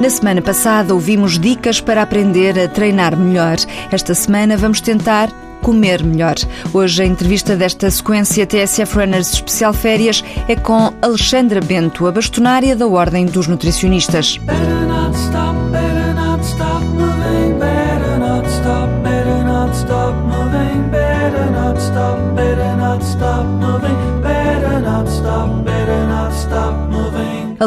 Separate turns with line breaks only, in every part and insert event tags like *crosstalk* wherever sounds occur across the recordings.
Na semana passada ouvimos dicas para aprender a treinar melhor. Esta semana vamos tentar comer melhor. Hoje a entrevista desta sequência TSF Runners Especial Férias é com Alexandra Bento, a bastonária da Ordem dos Nutricionistas.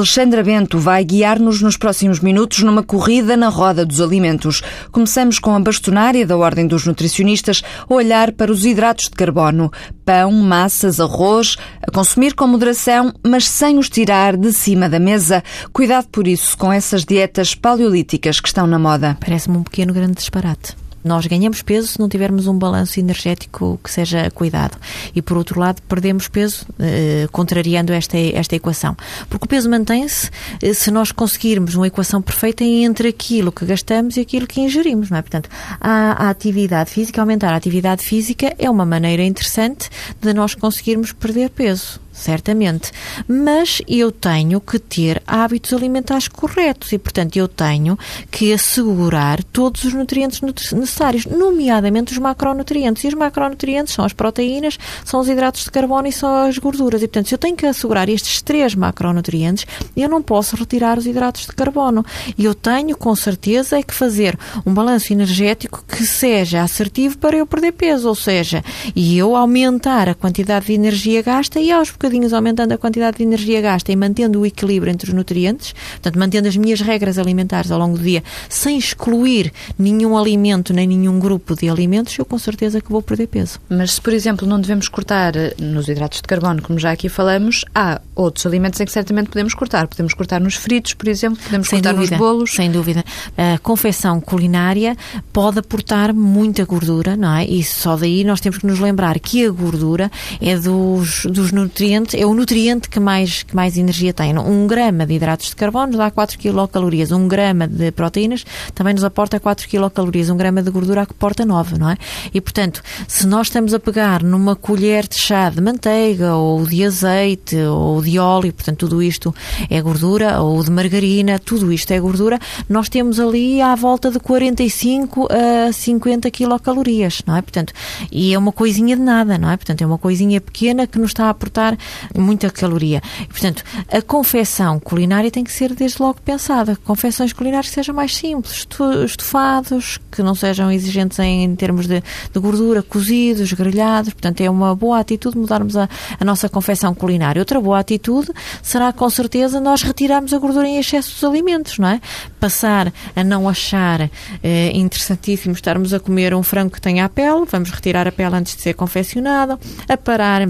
Alexandra Bento vai guiar-nos nos próximos minutos numa corrida na roda dos alimentos. Começamos com a bastonária da Ordem dos Nutricionistas olhar para os hidratos de carbono. Pão, massas, arroz, a consumir com moderação, mas sem os tirar de cima da mesa. Cuidado por isso com essas dietas paleolíticas que estão na moda.
Parece-me um pequeno grande disparate. Nós ganhamos peso se não tivermos um balanço energético que seja cuidado. E, por outro lado, perdemos peso, eh, contrariando esta, esta equação. Porque o peso mantém-se eh, se nós conseguirmos uma equação perfeita entre aquilo que gastamos e aquilo que ingerimos, não é? Portanto, a, a atividade física, aumentar a atividade física é uma maneira interessante de nós conseguirmos perder peso certamente. Mas eu tenho que ter hábitos alimentares corretos e, portanto, eu tenho que assegurar todos os nutrientes necessários, nomeadamente os macronutrientes. E os macronutrientes são as proteínas, são os hidratos de carbono e são as gorduras. E, portanto, se eu tenho que assegurar estes três macronutrientes, eu não posso retirar os hidratos de carbono. E eu tenho, com certeza, é que fazer um balanço energético que seja assertivo para eu perder peso, ou seja, e eu aumentar a quantidade de energia gasta e aos bocadinhos bocadinhos aumentando a quantidade de energia gasta e mantendo o equilíbrio entre os nutrientes, portanto, mantendo as minhas regras alimentares ao longo do dia, sem excluir nenhum alimento nem nenhum grupo de alimentos, eu com certeza que vou perder peso.
Mas se, por exemplo, não devemos cortar eh, nos hidratos de carbono, como já aqui falamos, há outros alimentos em que certamente podemos cortar. Podemos cortar nos fritos, por exemplo, podemos
sem
cortar
dúvida,
nos bolos.
Sem dúvida. A confecção culinária pode aportar muita gordura, não é? E só daí nós temos que nos lembrar que a gordura é dos, dos nutrientes nutriente, é o nutriente que mais, que mais energia tem. Um grama de hidratos de carbono dá 4 quilocalorias. Um grama de proteínas também nos aporta 4 quilocalorias. Um grama de gordura aporta 9, não é? E, portanto, se nós estamos a pegar numa colher de chá de manteiga ou de azeite ou de óleo, portanto, tudo isto é gordura, ou de margarina, tudo isto é gordura, nós temos ali à volta de 45 a 50 quilocalorias, não é? Portanto, e é uma coisinha de nada, não é? Portanto, é uma coisinha pequena que nos está a aportar muita caloria. E, portanto, a confecção culinária tem que ser desde logo pensada. Confecções culinárias que sejam mais simples, estofados, que não sejam exigentes em termos de, de gordura, cozidos, grelhados. Portanto, é uma boa atitude mudarmos a, a nossa confecção culinária. Outra boa atitude será, com certeza, nós retirarmos a gordura em excesso dos alimentos, não é? Passar a não achar eh, interessantíssimo estarmos a comer um frango que tenha a pele, vamos retirar a pele antes de ser confeccionado, a parar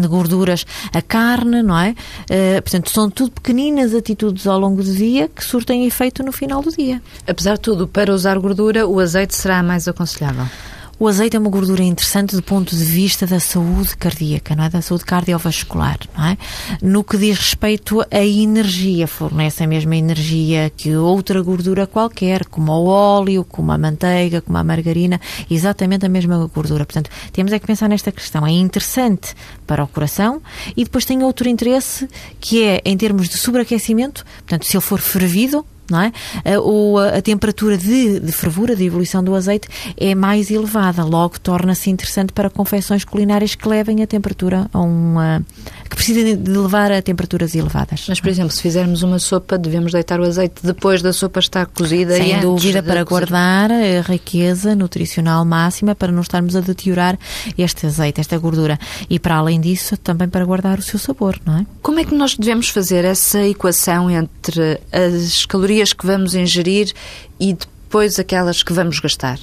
de gorduras a carne, não é? Uh, portanto, são tudo pequeninas atitudes ao longo do dia que surtem efeito no final do dia.
Apesar de tudo, para usar gordura, o azeite será mais aconselhável?
O azeite é uma gordura interessante do ponto de vista da saúde cardíaca, não é? Da saúde cardiovascular, não é? No que diz respeito à energia, fornece a mesma energia que outra gordura qualquer, como o óleo, como a manteiga, como a margarina, exatamente a mesma gordura. Portanto, temos é que pensar nesta questão. É interessante para o coração e depois tem outro interesse que é em termos de sobreaquecimento, portanto, se ele for fervido, não é? Ou a, a temperatura de, de, fervura, de evolução do azeite é mais elevada, logo torna-se interessante para confecções culinárias que levem a temperatura a uma que precisem de levar a temperaturas elevadas.
Mas, por exemplo, se fizermos uma sopa, devemos deitar o azeite depois da sopa estar cozida
Sem dúvida, para guardar a riqueza nutricional máxima, para não estarmos a deteriorar este azeite, esta gordura. E, para além disso, também para guardar o seu sabor, não é?
Como é que nós devemos fazer essa equação entre as calorias que vamos ingerir e depois aquelas que vamos gastar?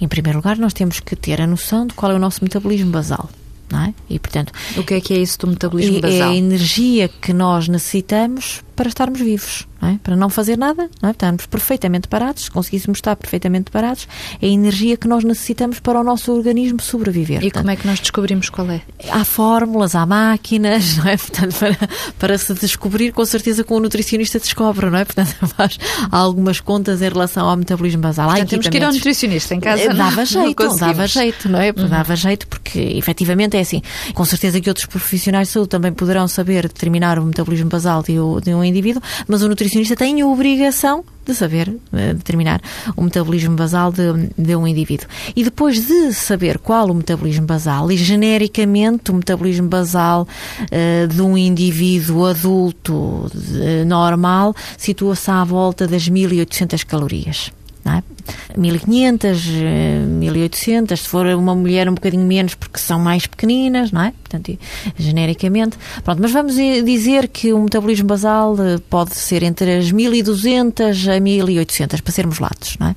Em primeiro lugar, nós temos que ter a noção de qual é o nosso metabolismo basal. É? E, portanto,
o que é que é isso do metabolismo basal?
É a energia que nós necessitamos para estarmos vivos não é? para não fazer nada, não é? estarmos perfeitamente parados, se conseguíssemos estar perfeitamente parados, é a energia que nós necessitamos para o nosso organismo sobreviver.
E Portanto, como é que nós descobrimos qual é?
Há fórmulas, há máquinas, *laughs* não é? Portanto, para, para se descobrir, com certeza que o nutricionista descobre, não é? Portanto, *laughs* faz algumas contas em relação ao metabolismo basal.
Portanto, temos que ir ao nutricionista em casa.
Dava
não,
jeito,
não
dava jeito, não é? Uhum. Dava jeito porque, efetivamente, é assim. Com certeza que outros profissionais de saúde também poderão saber determinar o metabolismo basal de, de um indivíduo, mas o nutricionista tem a obrigação de saber uh, determinar o metabolismo basal de, de, um indivíduo. E depois de saber qual o metabolismo basal, e genericamente o metabolismo basal uh, de um indivíduo adulto uh, normal situa-se à volta das 1800 calorias. Não é? 1500, 1800, se for uma mulher um bocadinho menos porque são mais pequeninas, não é? Portanto, genericamente. Pronto, mas vamos dizer que o metabolismo basal eh, pode ser entre as 1200 a 1800, para sermos latos, não é?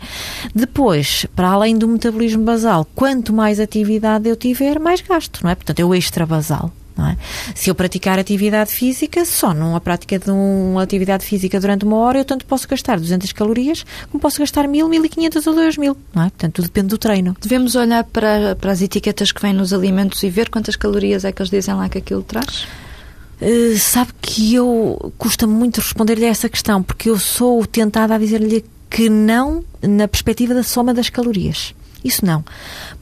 Depois, para além do metabolismo basal, quanto mais atividade eu tiver, mais gasto, não é? Portanto, é o extra basal. É? Se eu praticar atividade física, só numa prática de uma atividade física durante uma hora, eu tanto posso gastar 200 calorias, como posso gastar 1000, 1500 ou 2000. Não é? Portanto, tudo depende do treino.
Devemos olhar para, para as etiquetas que vêm nos alimentos e ver quantas calorias é que eles dizem lá que aquilo traz?
Uh, sabe que eu custa muito responder-lhe a essa questão, porque eu sou tentada a dizer-lhe que não na perspectiva da soma das calorias. Isso não.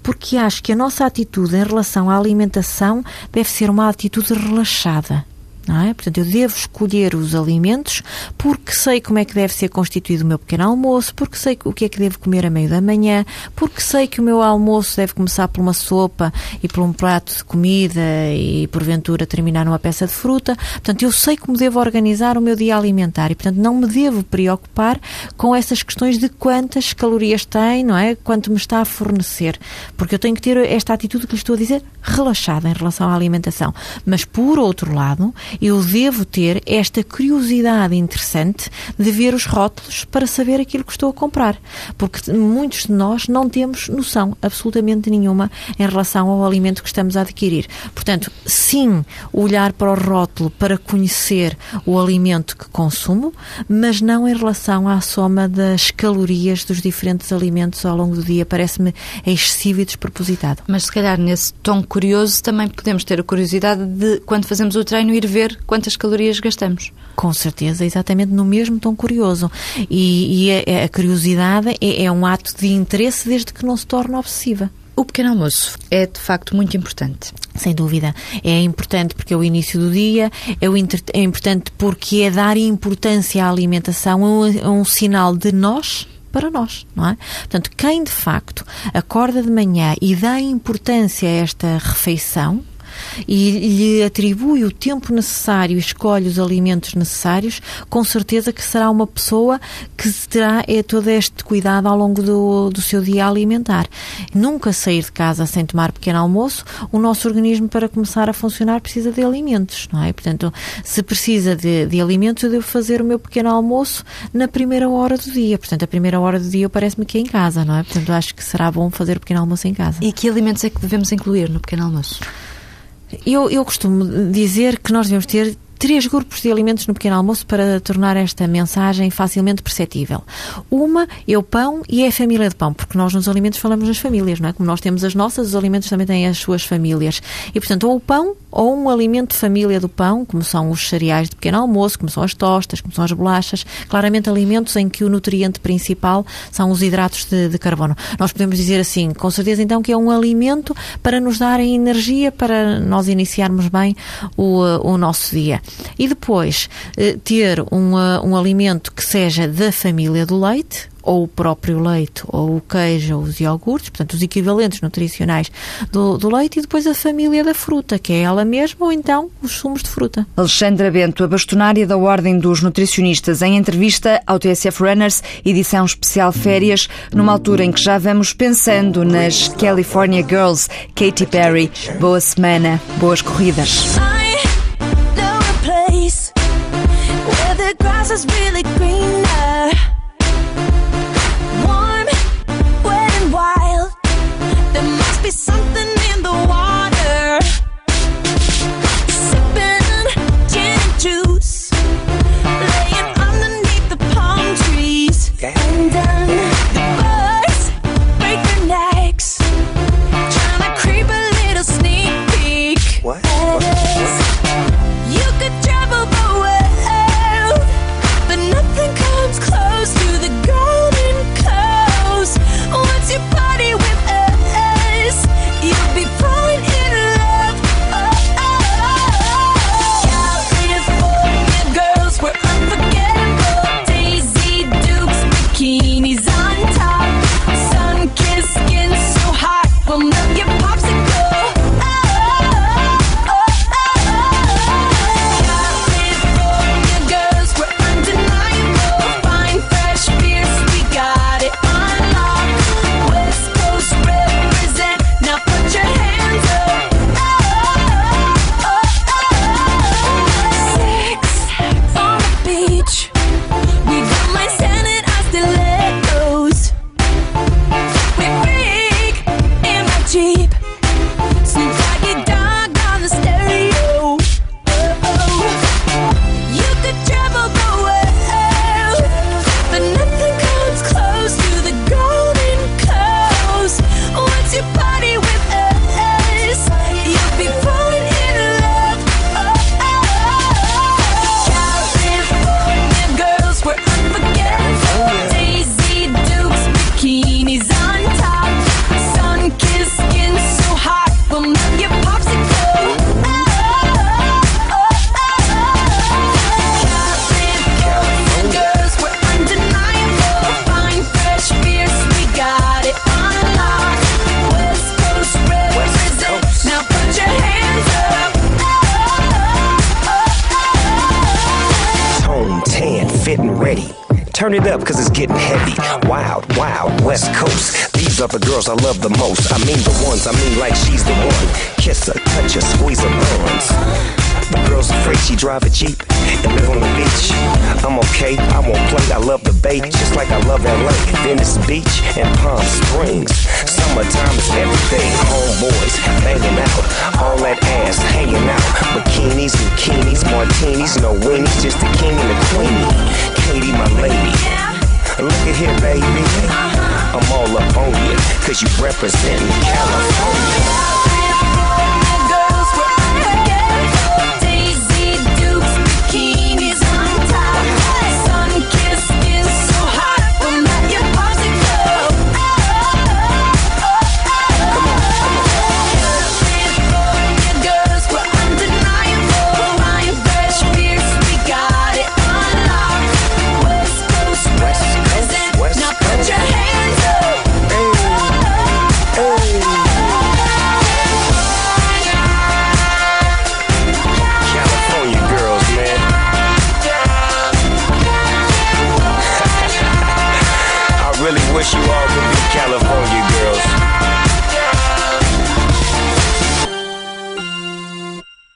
Porque acho que a nossa atitude em relação à alimentação deve ser uma atitude relaxada não é? Portanto, eu devo escolher os alimentos porque sei como é que deve ser constituído o meu pequeno almoço, porque sei o que é que devo comer a meio da manhã, porque sei que o meu almoço deve começar por uma sopa e por um prato de comida e, porventura, terminar numa peça de fruta. Portanto, eu sei como devo organizar o meu dia alimentar e, portanto, não me devo preocupar com essas questões de quantas calorias tem, não é? Quanto me está a fornecer. Porque eu tenho que ter esta atitude que lhe estou a dizer relaxada em relação à alimentação. Mas, por outro lado, eu devo ter esta curiosidade interessante de ver os rótulos para saber aquilo que estou a comprar. Porque muitos de nós não temos noção absolutamente nenhuma em relação ao alimento que estamos a adquirir. Portanto, sim, olhar para o rótulo para conhecer o alimento que consumo, mas não em relação à soma das calorias dos diferentes alimentos ao longo do dia. Parece-me excessivo e despropositado.
Mas se calhar nesse tom curioso também podemos ter a curiosidade de, quando fazemos o treino, ir ver quantas calorias gastamos.
Com certeza, exatamente no mesmo tom curioso. E, e a, a, curiosidade é, é um ato de interesse desde que não se torne obsessiva.
O pequeno almoço é de facto muito importante.
Sem dúvida. É importante porque é o início do dia, é, o é importante porque é dar importância à alimentação, é um, um sinal de nós para nós, não é? Portanto, quem de facto acorda de manhã e dá importância a esta refeição, e lhe atribui o tempo necessário e escolhe os alimentos necessários, com certeza que será uma pessoa que terá é, todo este cuidado ao longo do, do seu dia alimentar. Nunca sair de casa sem tomar pequeno almoço, o nosso organismo, para começar a funcionar, precisa de alimentos, não é? Portanto, se precisa de, de alimentos, eu devo fazer o meu pequeno almoço na primeira hora do dia. Portanto, a primeira hora do dia parece-me que é em casa, não é? Portanto, acho que será bom fazer o pequeno almoço em casa.
E que alimentos é que devemos incluir no pequeno almoço?
Eu, eu costumo dizer que nós devemos ter três grupos de alimentos no pequeno almoço para tornar esta mensagem facilmente perceptível. Uma é o pão e é a família de pão, porque nós nos alimentos falamos nas famílias, não é? Como nós temos as nossas, os alimentos também têm as suas famílias. E, portanto, ou o pão ou um alimento de família do pão, como são os cereais de pequeno almoço, como são as tostas, como são as bolachas, claramente alimentos em que o nutriente principal são os hidratos de, de carbono. Nós podemos dizer assim, com certeza então que é um alimento para nos dar energia para nós iniciarmos bem o, o nosso dia. E depois eh, ter um, um alimento que seja da família do leite, ou o próprio leite, ou o queijo, ou os iogurtes, portanto, os equivalentes nutricionais do, do, leite, e depois a família da fruta, que é ela mesma, ou então os sumos de fruta.
Alexandra Bento, a bastonária da Ordem dos Nutricionistas, em entrevista ao TSF Runners, edição especial férias, numa altura em que já vamos pensando nas California Girls, Katy Perry. Boa semana, boas corridas. Grass is really greener.
Turn it up, cause it's getting heavy. Wild, wild, West Coast. These are the girls I love the most. I mean the ones, I mean like she's the one. Kiss her, touch her, squeeze her bones. The girl's afraid she drive a Jeep and live on the beach. I'm okay, I won't play. I love the bay, just like I love LA. Venice Beach and Palm Springs. Summertime is everything. Homeboys banging out, all that ass hanging out. Bikinis, bikinis, martinis, no weenies, just the king and the queenie. Katie, my lady. Look at here, baby. I'm all up on you, cause you represent California.